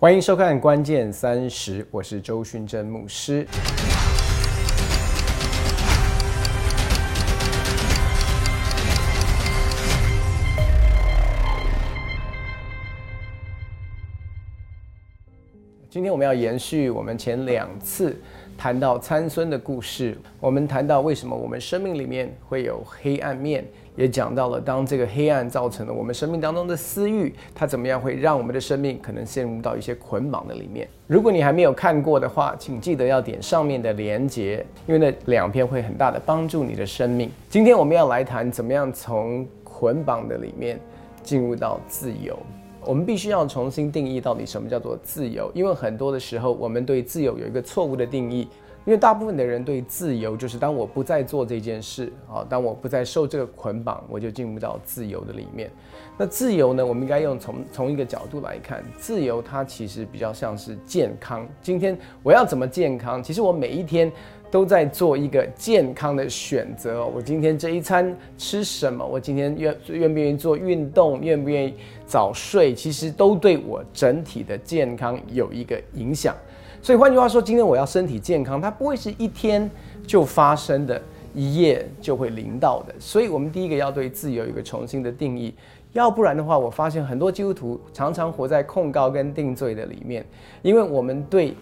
欢迎收看《关键三十》，我是周训真牧师。今天我们要延续我们前两次谈到参孙的故事，我们谈到为什么我们生命里面会有黑暗面。也讲到了，当这个黑暗造成了我们生命当中的私欲，它怎么样会让我们的生命可能陷入到一些捆绑的里面。如果你还没有看过的话，请记得要点上面的连接，因为那两篇会很大的帮助你的生命。今天我们要来谈怎么样从捆绑的里面进入到自由。我们必须要重新定义到底什么叫做自由，因为很多的时候我们对自由有一个错误的定义。因为大部分的人对自由就是当我不再做这件事啊，当我不再受这个捆绑，我就进入到自由的里面。那自由呢？我们应该用从从一个角度来看，自由它其实比较像是健康。今天我要怎么健康？其实我每一天都在做一个健康的选择。我今天这一餐吃什么？我今天愿愿不愿意做运动？愿不愿意早睡？其实都对我整体的健康有一个影响。所以换句话说，今天我要身体健康，它不会是一天就发生的，一夜就会临到的。所以，我们第一个要对自由有一个重新的定义，要不然的话，我发现很多基督徒常常活在控告跟定罪的里面，因为我们对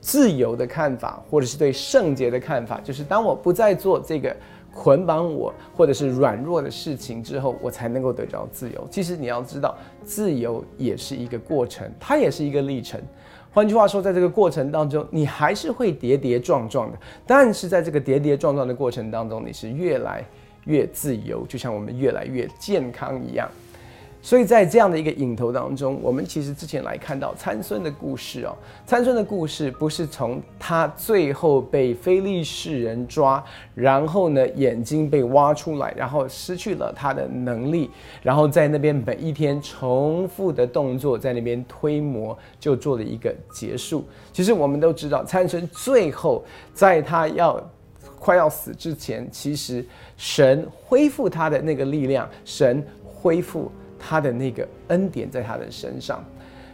自由的看法，或者是对圣洁的看法，就是当我不再做这个捆绑我或者是软弱的事情之后，我才能够得到自由。其实你要知道，自由也是一个过程，它也是一个历程。换句话说，在这个过程当中，你还是会跌跌撞撞的。但是在这个跌跌撞撞的过程当中，你是越来越自由，就像我们越来越健康一样。所以在这样的一个影头当中，我们其实之前来看到参孙的故事哦。参孙的故事不是从他最后被非利士人抓，然后呢眼睛被挖出来，然后失去了他的能力，然后在那边每一天重复的动作在那边推磨，就做了一个结束。其实我们都知道，参孙最后在他要快要死之前，其实神恢复他的那个力量，神恢复。他的那个恩典在他的身上，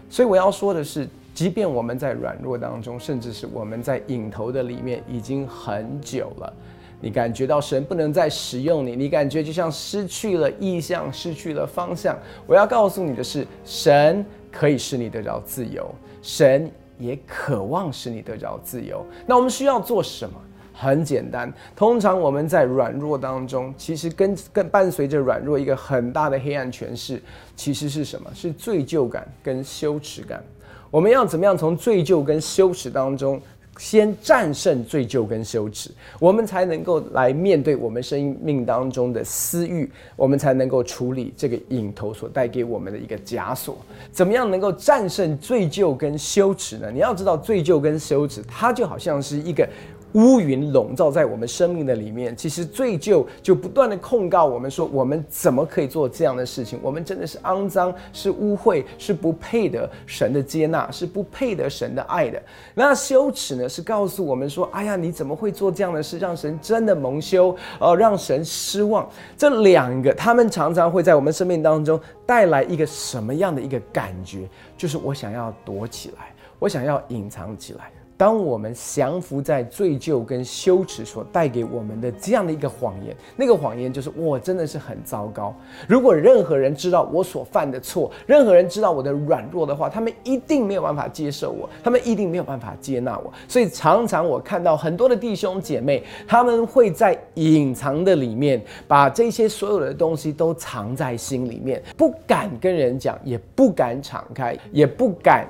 所以我要说的是，即便我们在软弱当中，甚至是我们在影头的里面已经很久了，你感觉到神不能再使用你，你感觉就像失去了意向，失去了方向。我要告诉你的是，神可以使你得着自由，神也渴望使你得着自由。那我们需要做什么？很简单，通常我们在软弱当中，其实跟跟伴随着软弱一个很大的黑暗诠释，其实是什么？是罪疚感跟羞耻感。我们要怎么样从罪疚跟羞耻当中先战胜罪疚跟羞耻，我们才能够来面对我们生命当中的私欲，我们才能够处理这个影头所带给我们的一个枷锁。怎么样能够战胜罪疚跟羞耻呢？你要知道，罪疚跟羞耻，它就好像是一个。乌云笼罩在我们生命的里面，其实罪疚就不断的控告我们说，我们怎么可以做这样的事情？我们真的是肮脏，是污秽，是不配得神的接纳，是不配得神的爱的。那羞耻呢？是告诉我们说，哎呀，你怎么会做这样的事，让神真的蒙羞，呃，让神失望？这两个，他们常常会在我们生命当中带来一个什么样的一个感觉？就是我想要躲起来，我想要隐藏起来。当我们降服在罪疚跟羞耻所带给我们的这样的一个谎言，那个谎言就是我真的是很糟糕。如果任何人知道我所犯的错，任何人知道我的软弱的话，他们一定没有办法接受我，他们一定没有办法接纳我。所以常常我看到很多的弟兄姐妹，他们会在隐藏的里面，把这些所有的东西都藏在心里面，不敢跟人讲，也不敢敞开，也不敢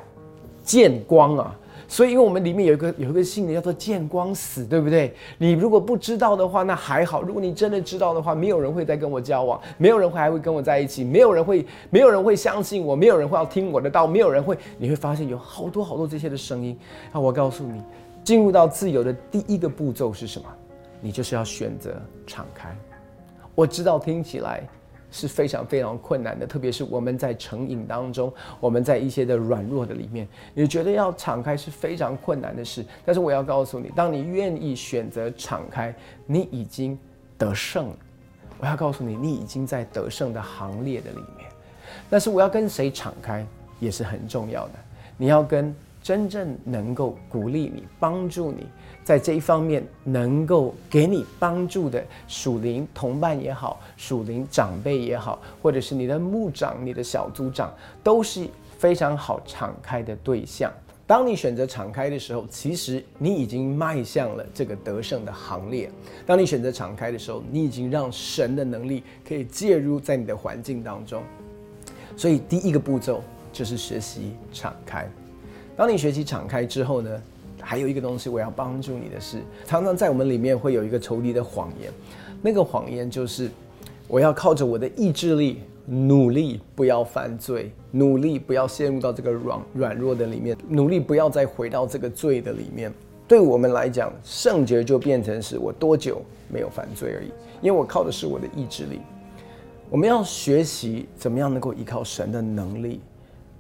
见光啊。所以，因为我们里面有一个有一个信念叫做见光死，对不对？你如果不知道的话，那还好；如果你真的知道的话，没有人会再跟我交往，没有人会还会跟我在一起，没有人会没有人会相信我，没有人会要听我的道，没有人会。你会发现有好多好多这些的声音。那我告诉你，进入到自由的第一个步骤是什么？你就是要选择敞开。我知道听起来。是非常非常困难的，特别是我们在成瘾当中，我们在一些的软弱的里面，你觉得要敞开是非常困难的事。但是我要告诉你，当你愿意选择敞开，你已经得胜了。我要告诉你，你已经在得胜的行列的里面。但是我要跟谁敞开也是很重要的。你要跟真正能够鼓励你、帮助你在这一方面能够给你帮助的属灵同伴也好、属灵长辈也好，或者是你的牧长、你的小组长，都是非常好敞开的对象。当你选择敞开的时候，其实你已经迈向了这个得胜的行列。当你选择敞开的时候，你已经让神的能力可以介入在你的环境当中。所以第一个步骤就是学习敞开。当你学习敞开之后呢，还有一个东西我要帮助你的是，常常在我们里面会有一个仇敌的谎言，那个谎言就是我要靠着我的意志力。努力不要犯罪，努力不要陷入到这个软软弱的里面，努力不要再回到这个罪的里面。对我们来讲，圣洁就变成是我多久没有犯罪而已，因为我靠的是我的意志力。我们要学习怎么样能够依靠神的能力。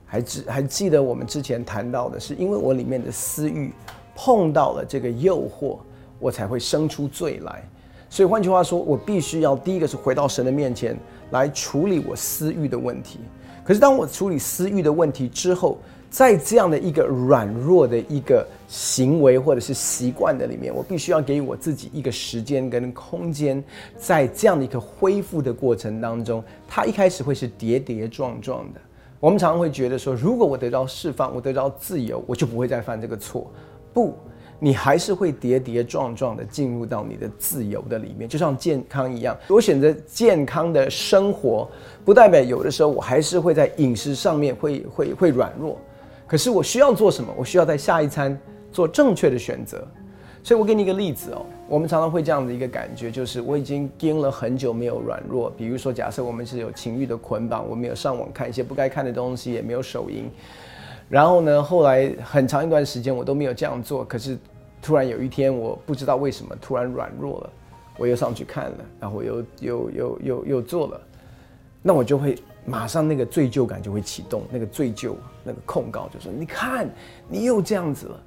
还记还记得我们之前谈到的是，因为我里面的私欲碰到了这个诱惑，我才会生出罪来。所以换句话说，我必须要第一个是回到神的面前。来处理我私欲的问题，可是当我处理私欲的问题之后，在这样的一个软弱的一个行为或者是习惯的里面，我必须要给予我自己一个时间跟空间，在这样的一个恢复的过程当中，它一开始会是跌跌撞撞的。我们常常会觉得说，如果我得到释放，我得到自由，我就不会再犯这个错。不。你还是会跌跌撞撞的进入到你的自由的里面，就像健康一样。我选择健康的生活，不代表有的时候我还是会在饮食上面会会会软弱。可是我需要做什么？我需要在下一餐做正确的选择。所以我给你一个例子哦，我们常常会这样的一个感觉，就是我已经盯了很久没有软弱。比如说，假设我们是有情欲的捆绑，我没有上网看一些不该看的东西，也没有手淫。然后呢，后来很长一段时间我都没有这样做，可是。突然有一天，我不知道为什么突然软弱了，我又上去看了，然后又又又又又做了，那我就会马上那个罪疚感就会启动，那个罪疚那个控告就说：你看，你又这样子了。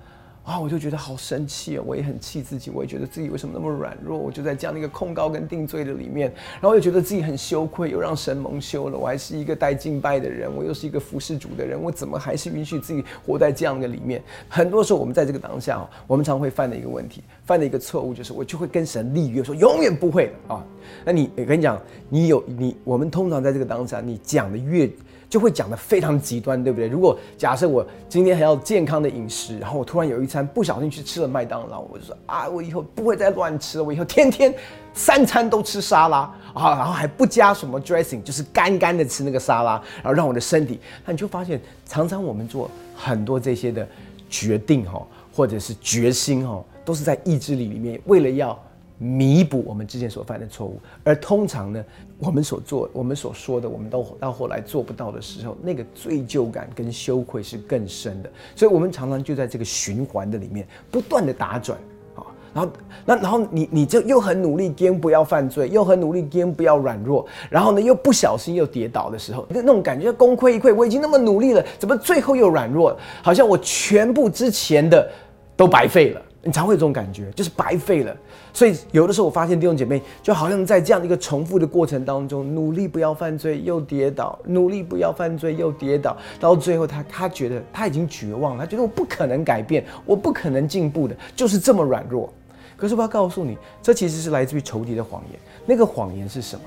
啊，我就觉得好生气啊！我也很气自己，我也觉得自己为什么那么软弱？我就在这样的一个控告跟定罪的里面，然后又觉得自己很羞愧，又让神蒙羞了。我还是一个带敬拜的人，我又是一个服侍主的人，我怎么还是允许自己活在这样的里面？很多时候，我们在这个当下，我们常会犯的一个问题，犯的一个错误，就是我就会跟神立约，说永远不会啊。那你，我跟你讲，你有你，我们通常在这个当下，你讲的越。就会讲的非常极端，对不对？如果假设我今天还要健康的饮食，然后我突然有一餐不小心去吃了麦当劳，我就说啊，我以后不会再乱吃了，我以后天天三餐都吃沙拉啊，然后还不加什么 dressing，就是干干的吃那个沙拉，然后让我的身体，那你就发现，常常我们做很多这些的决定哈，或者是决心哈，都是在意志力里面，为了要。弥补我们之前所犯的错误，而通常呢，我们所做、我们所说的，我们都到后来做不到的时候，那个罪疚感跟羞愧是更深的。所以，我们常常就在这个循环的里面不断的打转啊。然后，那然后你你就又很努力，坚不要犯罪，又很努力，坚不要软弱。然后呢，又不小心又跌倒的时候，那那种感觉功亏一篑。我已经那么努力了，怎么最后又软弱？好像我全部之前的都白费了。你常会有这种感觉，就是白费了。所以有的时候我发现弟兄姐妹就好像在这样的一个重复的过程当中，努力不要犯罪又跌倒，努力不要犯罪又跌倒，到最后他他觉得他已经绝望了，他觉得我不可能改变，我不可能进步的，就是这么软弱。可是我要告诉你，这其实是来自于仇敌的谎言。那个谎言是什么？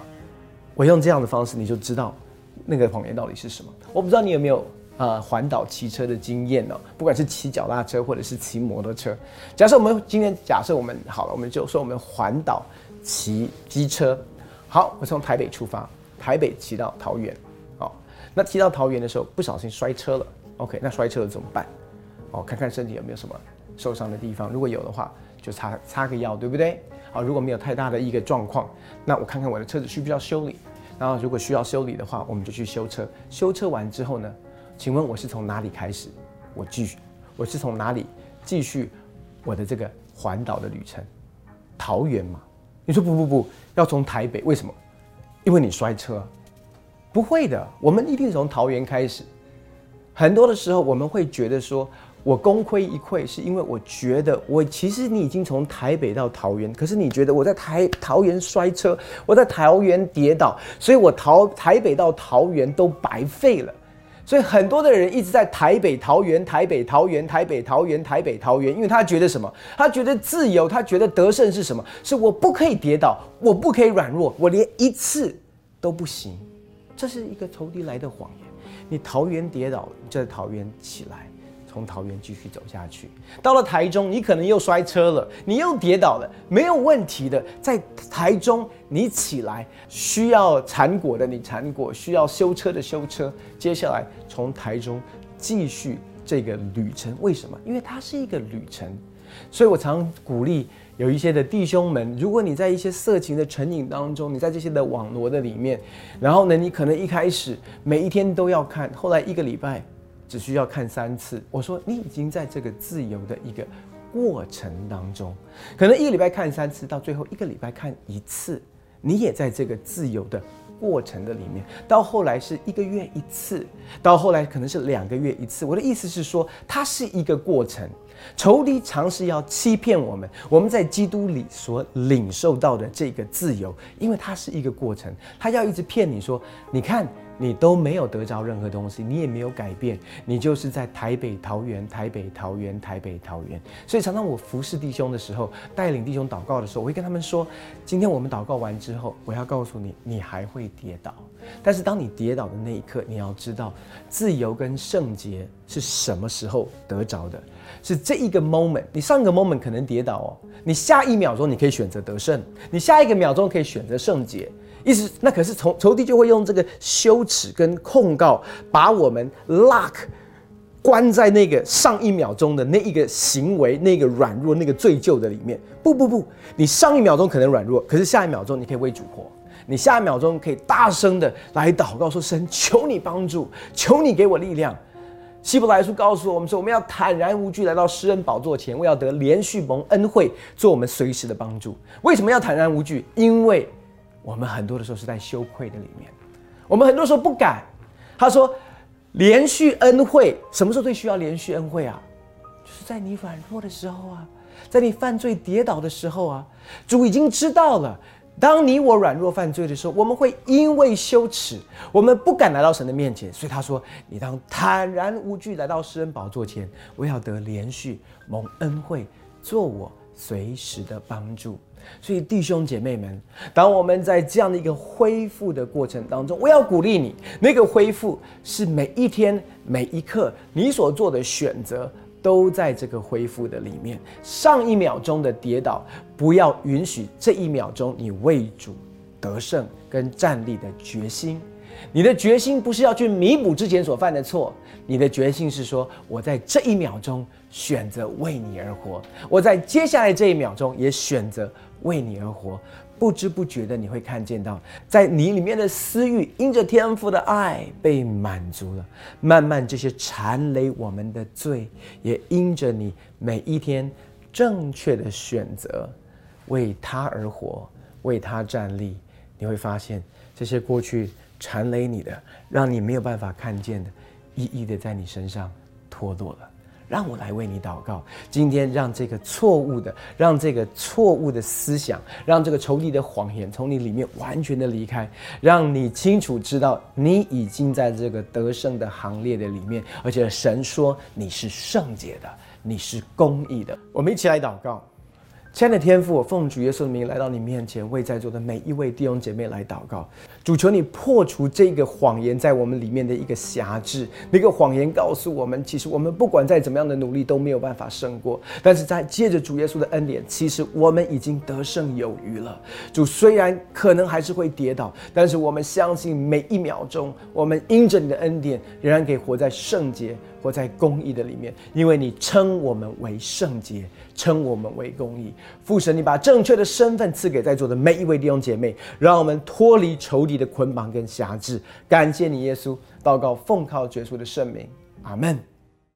我用这样的方式，你就知道那个谎言到底是什么。我不知道你有没有。呃，环岛骑车的经验哦？不管是骑脚踏车或者是骑摩托车，假设我们今天假设我们好了，我们就说我们环岛骑机车。好，我从台北出发，台北骑到桃园。好，那骑到桃园的时候不小心摔车了。OK，那摔车了怎么办？哦，看看身体有没有什么受伤的地方，如果有的话，就擦擦个药，对不对？好，如果没有太大的一个状况，那我看看我的车子需不需要修理。然后如果需要修理的话，我们就去修车。修车完之后呢？请问我是从哪里开始？我继续，我是从哪里继续我的这个环岛的旅程？桃园嘛？你说不不不要从台北？为什么？因为你摔车？不会的，我们一定从桃园开始。很多的时候我们会觉得说，我功亏一篑，是因为我觉得我其实你已经从台北到桃园，可是你觉得我在台桃园摔车，我在桃园跌倒，所以我桃台北到桃园都白费了。所以很多的人一直在台北桃园、台北桃园、台北桃园、台北桃园，因为他觉得什么？他觉得自由，他觉得得胜是什么？是我不可以跌倒，我不可以软弱，我连一次都不行。这是一个仇敌来的谎言。你桃园跌倒，你就在桃园起来。从桃园继续走下去，到了台中，你可能又摔车了，你又跌倒了，没有问题的。在台中，你起来需要缠果的，你缠果；需要修车的修车。接下来从台中继续这个旅程，为什么？因为它是一个旅程。所以我常鼓励有一些的弟兄们，如果你在一些色情的成瘾当中，你在这些的网罗的里面，然后呢，你可能一开始每一天都要看，后来一个礼拜。只需要看三次。我说你已经在这个自由的一个过程当中，可能一个礼拜看三次，到最后一个礼拜看一次，你也在这个自由的过程的里面。到后来是一个月一次，到后来可能是两个月一次。我的意思是说，它是一个过程。仇敌尝试要欺骗我们，我们在基督里所领受到的这个自由，因为它是一个过程，他要一直骗你说，你看。你都没有得着任何东西，你也没有改变，你就是在台北桃园、台北桃园、台北桃园。所以常常我服侍弟兄的时候，带领弟兄祷告的时候，我会跟他们说：今天我们祷告完之后，我要告诉你，你还会跌倒。但是当你跌倒的那一刻，你要知道，自由跟圣洁是什么时候得着的？是这一个 moment。你上一个 moment 可能跌倒哦，你下一秒钟你可以选择得胜，你下一个秒钟可以选择圣洁。意思，那可是仇仇敌就会用这个羞耻跟控告，把我们 lock 关在那个上一秒钟的那一个行为、那个软弱、那个罪疚的里面。不不不，你上一秒钟可能软弱，可是下一秒钟你可以为主活，你下一秒钟可以大声的来祷告说：“神，求你帮助，求你给我力量。”希伯来书告诉我们说：“我们要坦然无惧来到施恩宝座前，我要得连续蒙恩惠，做我们随时的帮助。”为什么要坦然无惧？因为我们很多的时候是在羞愧的里面，我们很多时候不敢。他说：“连续恩惠，什么时候最需要连续恩惠啊？就是在你软弱的时候啊，在你犯罪跌倒的时候啊。主已经知道了，当你我软弱犯罪的时候，我们会因为羞耻，我们不敢来到神的面前。所以他说：你当坦然无惧来到施恩宝座前，我要得连续蒙恩惠，做我随时的帮助。”所以，弟兄姐妹们，当我们在这样的一个恢复的过程当中，我要鼓励你，那个恢复是每一天每一刻你所做的选择都在这个恢复的里面。上一秒钟的跌倒，不要允许这一秒钟你为主得胜跟站立的决心。你的决心不是要去弥补之前所犯的错，你的决心是说，我在这一秒钟选择为你而活，我在接下来这一秒钟也选择。为你而活，不知不觉的你会看见到，在你里面的私欲，因着天赋的爱被满足了。慢慢这些缠累我们的罪，也因着你每一天正确的选择，为他而活，为他站立，你会发现这些过去缠累你的，让你没有办法看见的，一一的在你身上脱落了。让我来为你祷告。今天，让这个错误的，让这个错误的思想，让这个仇敌的谎言从你里面完全的离开，让你清楚知道，你已经在这个得胜的行列的里面，而且神说你是圣洁的，你是公义的。我们一起来祷告。亲爱的天父，我奉主耶稣的名来到你面前，为在座的每一位弟兄姐妹来祷告。主求你破除这个谎言在我们里面的一个辖制。那个谎言告诉我们，其实我们不管再怎么样的努力都没有办法胜过。但是在借着主耶稣的恩典，其实我们已经得胜有余了。主虽然可能还是会跌倒，但是我们相信每一秒钟，我们因着你的恩典，仍然可以活在圣洁。活在公义的里面，因为你称我们为圣洁，称我们为公义。父神，你把正确的身份赐给在座的每一位弟兄姐妹，让我们脱离仇敌的捆绑跟辖制。感谢你，耶稣。祷告奉靠绝书的圣名，阿门。